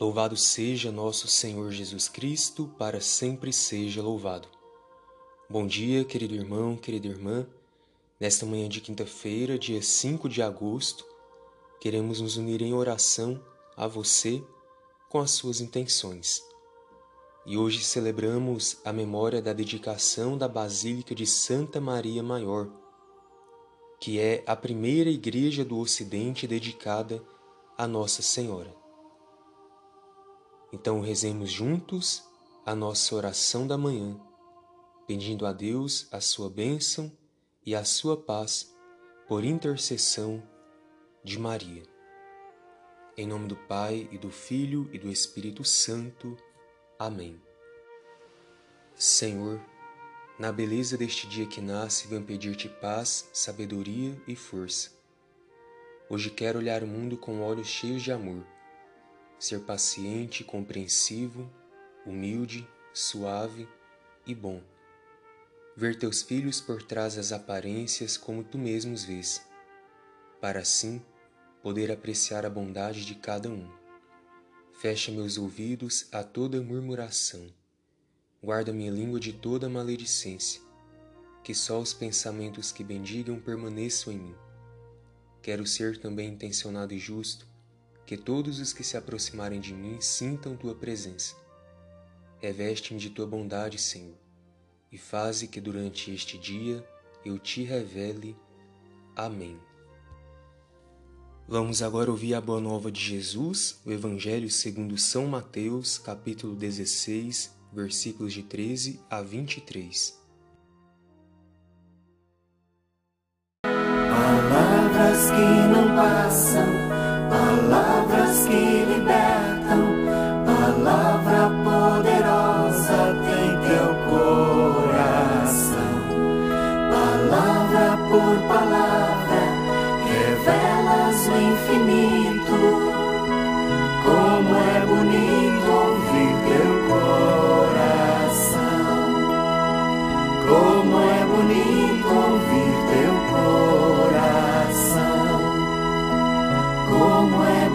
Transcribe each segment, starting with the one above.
Louvado seja nosso Senhor Jesus Cristo, para sempre seja louvado. Bom dia, querido irmão, querida irmã. Nesta manhã de quinta-feira, dia 5 de agosto, queremos nos unir em oração a você com as suas intenções. E hoje celebramos a memória da dedicação da Basílica de Santa Maria Maior, que é a primeira igreja do Ocidente dedicada a Nossa Senhora. Então rezemos juntos a nossa oração da manhã, pedindo a Deus a sua bênção e a sua paz por intercessão de Maria. Em nome do Pai e do Filho e do Espírito Santo. Amém. Senhor, na beleza deste dia que nasce, venho pedir-te paz, sabedoria e força. Hoje quero olhar o mundo com olhos cheios de amor ser paciente, compreensivo, humilde, suave e bom. Ver teus filhos por trás das aparências como tu mesmos vês, para assim poder apreciar a bondade de cada um. Fecha meus ouvidos a toda murmuração. Guarda minha língua de toda maledicência. Que só os pensamentos que bendigam permaneçam em mim. Quero ser também intencionado e justo, que todos os que se aproximarem de mim sintam tua presença. Reveste-me de tua bondade, Senhor, e faze que durante este dia eu te revele. Amém. Vamos agora ouvir a boa nova de Jesus, o Evangelho segundo São Mateus, capítulo 16, versículos de 13 a 23. Palavras que não passam palavras que libertam, palavra poderosa tem teu coração. Palavra por palavra, revelas o infinito. Como é bonito ouvir teu coração. Como é bonito ouvir teu coração.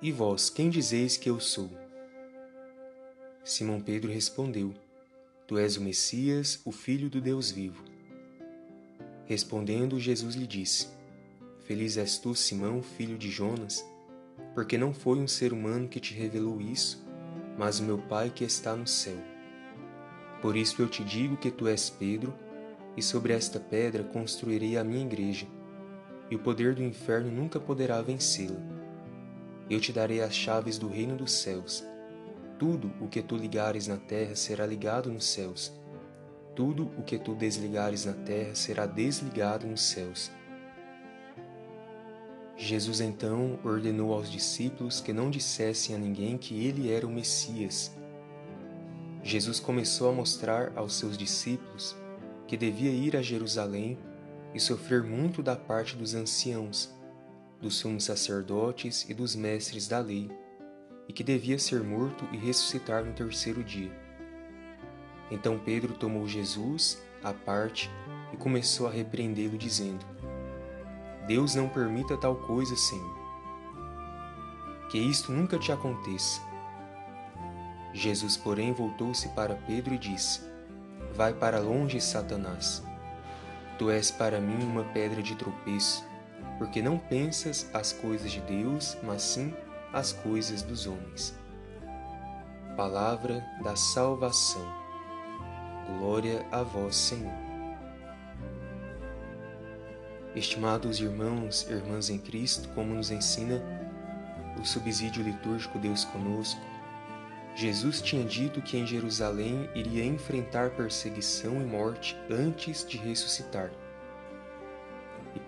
E vós, quem dizeis que eu sou? Simão Pedro respondeu: Tu és o Messias, o Filho do Deus vivo. Respondendo, Jesus lhe disse: Feliz és tu, Simão, filho de Jonas, porque não foi um ser humano que te revelou isso, mas o meu Pai que está no céu. Por isso eu te digo que tu és Pedro, e sobre esta pedra construirei a minha igreja, e o poder do inferno nunca poderá vencê-la. Eu te darei as chaves do reino dos céus. Tudo o que tu ligares na terra será ligado nos céus. Tudo o que tu desligares na terra será desligado nos céus. Jesus então ordenou aos discípulos que não dissessem a ninguém que ele era o Messias. Jesus começou a mostrar aos seus discípulos que devia ir a Jerusalém e sofrer muito da parte dos anciãos, dos sumos sacerdotes e dos mestres da lei, e que devia ser morto e ressuscitar no terceiro dia. Então Pedro tomou Jesus à parte e começou a repreendê-lo, dizendo: Deus não permita tal coisa, Senhor. Que isto nunca te aconteça. Jesus, porém, voltou-se para Pedro e disse: Vai para longe, Satanás. Tu és para mim uma pedra de tropeço, porque não pensas as coisas de Deus, mas sim as coisas dos homens. palavra da salvação. Glória a vós, Senhor. Estimados irmãos e irmãs em Cristo, como nos ensina o subsídio litúrgico Deus conosco, Jesus tinha dito que em Jerusalém iria enfrentar perseguição e morte antes de ressuscitar.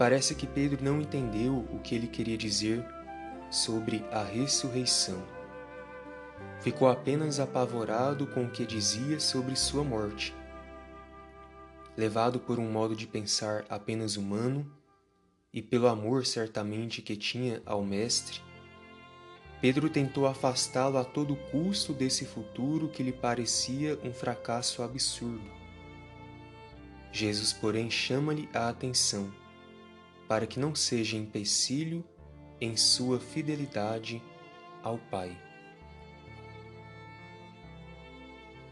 Parece que Pedro não entendeu o que ele queria dizer sobre a ressurreição. Ficou apenas apavorado com o que dizia sobre sua morte. Levado por um modo de pensar apenas humano e pelo amor certamente que tinha ao Mestre, Pedro tentou afastá-lo a todo custo desse futuro que lhe parecia um fracasso absurdo. Jesus, porém, chama-lhe a atenção para que não seja empecilho em sua fidelidade ao Pai.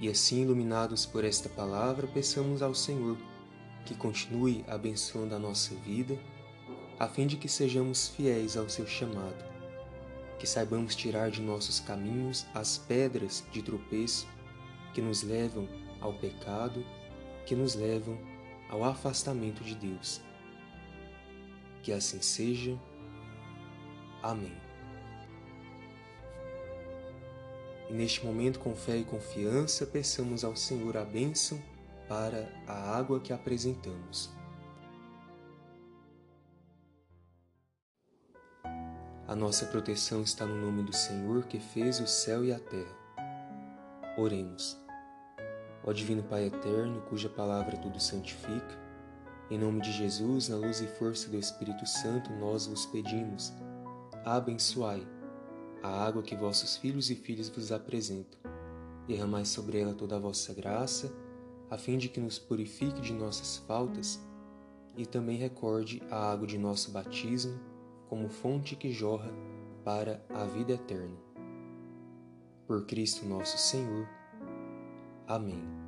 E assim, iluminados por esta palavra, peçamos ao Senhor que continue abençoando a nossa vida, a fim de que sejamos fiéis ao seu chamado que saibamos tirar de nossos caminhos as pedras de tropeço que nos levam ao pecado, que nos levam ao afastamento de Deus. Que assim seja. Amém. E neste momento, com fé e confiança, peçamos ao Senhor a bênção para a água que apresentamos. A nossa proteção está no nome do Senhor que fez o céu e a terra. Oremos. Ó Divino Pai Eterno, cuja palavra tudo santifica, em nome de Jesus, na luz e força do Espírito Santo, nós vos pedimos, abençoai a água que vossos filhos e filhas vos apresentam. Derramai sobre ela toda a vossa graça, a fim de que nos purifique de nossas faltas e também recorde a água de nosso batismo como fonte que jorra para a vida eterna. Por Cristo nosso Senhor. Amém.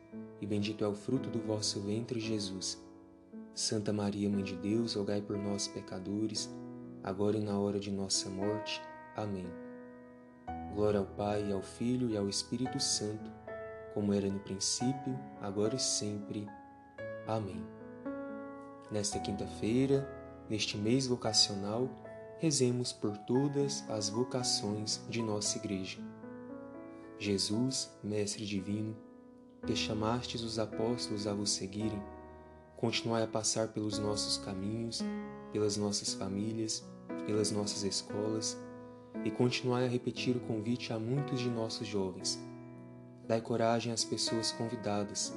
e bendito é o fruto do vosso ventre, Jesus. Santa Maria, Mãe de Deus, rogai por nós, pecadores, agora e na hora de nossa morte. Amém. Glória ao Pai, ao Filho e ao Espírito Santo, como era no princípio, agora e sempre. Amém. Nesta quinta-feira, neste mês vocacional, rezemos por todas as vocações de nossa Igreja. Jesus, Mestre Divino, que chamastes os apóstolos a vos seguirem, continuai a passar pelos nossos caminhos, pelas nossas famílias, pelas nossas escolas e continuai a repetir o convite a muitos de nossos jovens. Dai coragem às pessoas convidadas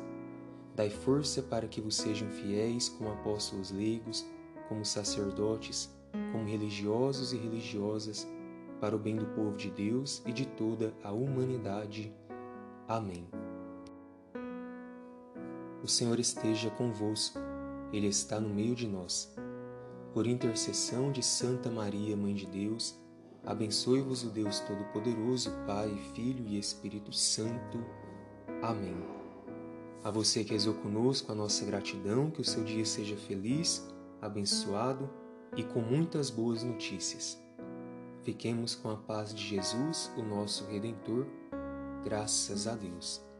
Dai força para que vos sejam fiéis como apóstolos leigos, como sacerdotes, como religiosos e religiosas, para o bem do povo de Deus e de toda a humanidade. Amém. O Senhor esteja convosco, Ele está no meio de nós. Por intercessão de Santa Maria, Mãe de Deus, abençoe-vos o Deus Todo-Poderoso, Pai, Filho e Espírito Santo. Amém. A você que rezou conosco, a nossa gratidão, que o seu dia seja feliz, abençoado e com muitas boas notícias. Fiquemos com a paz de Jesus, o nosso Redentor. Graças a Deus.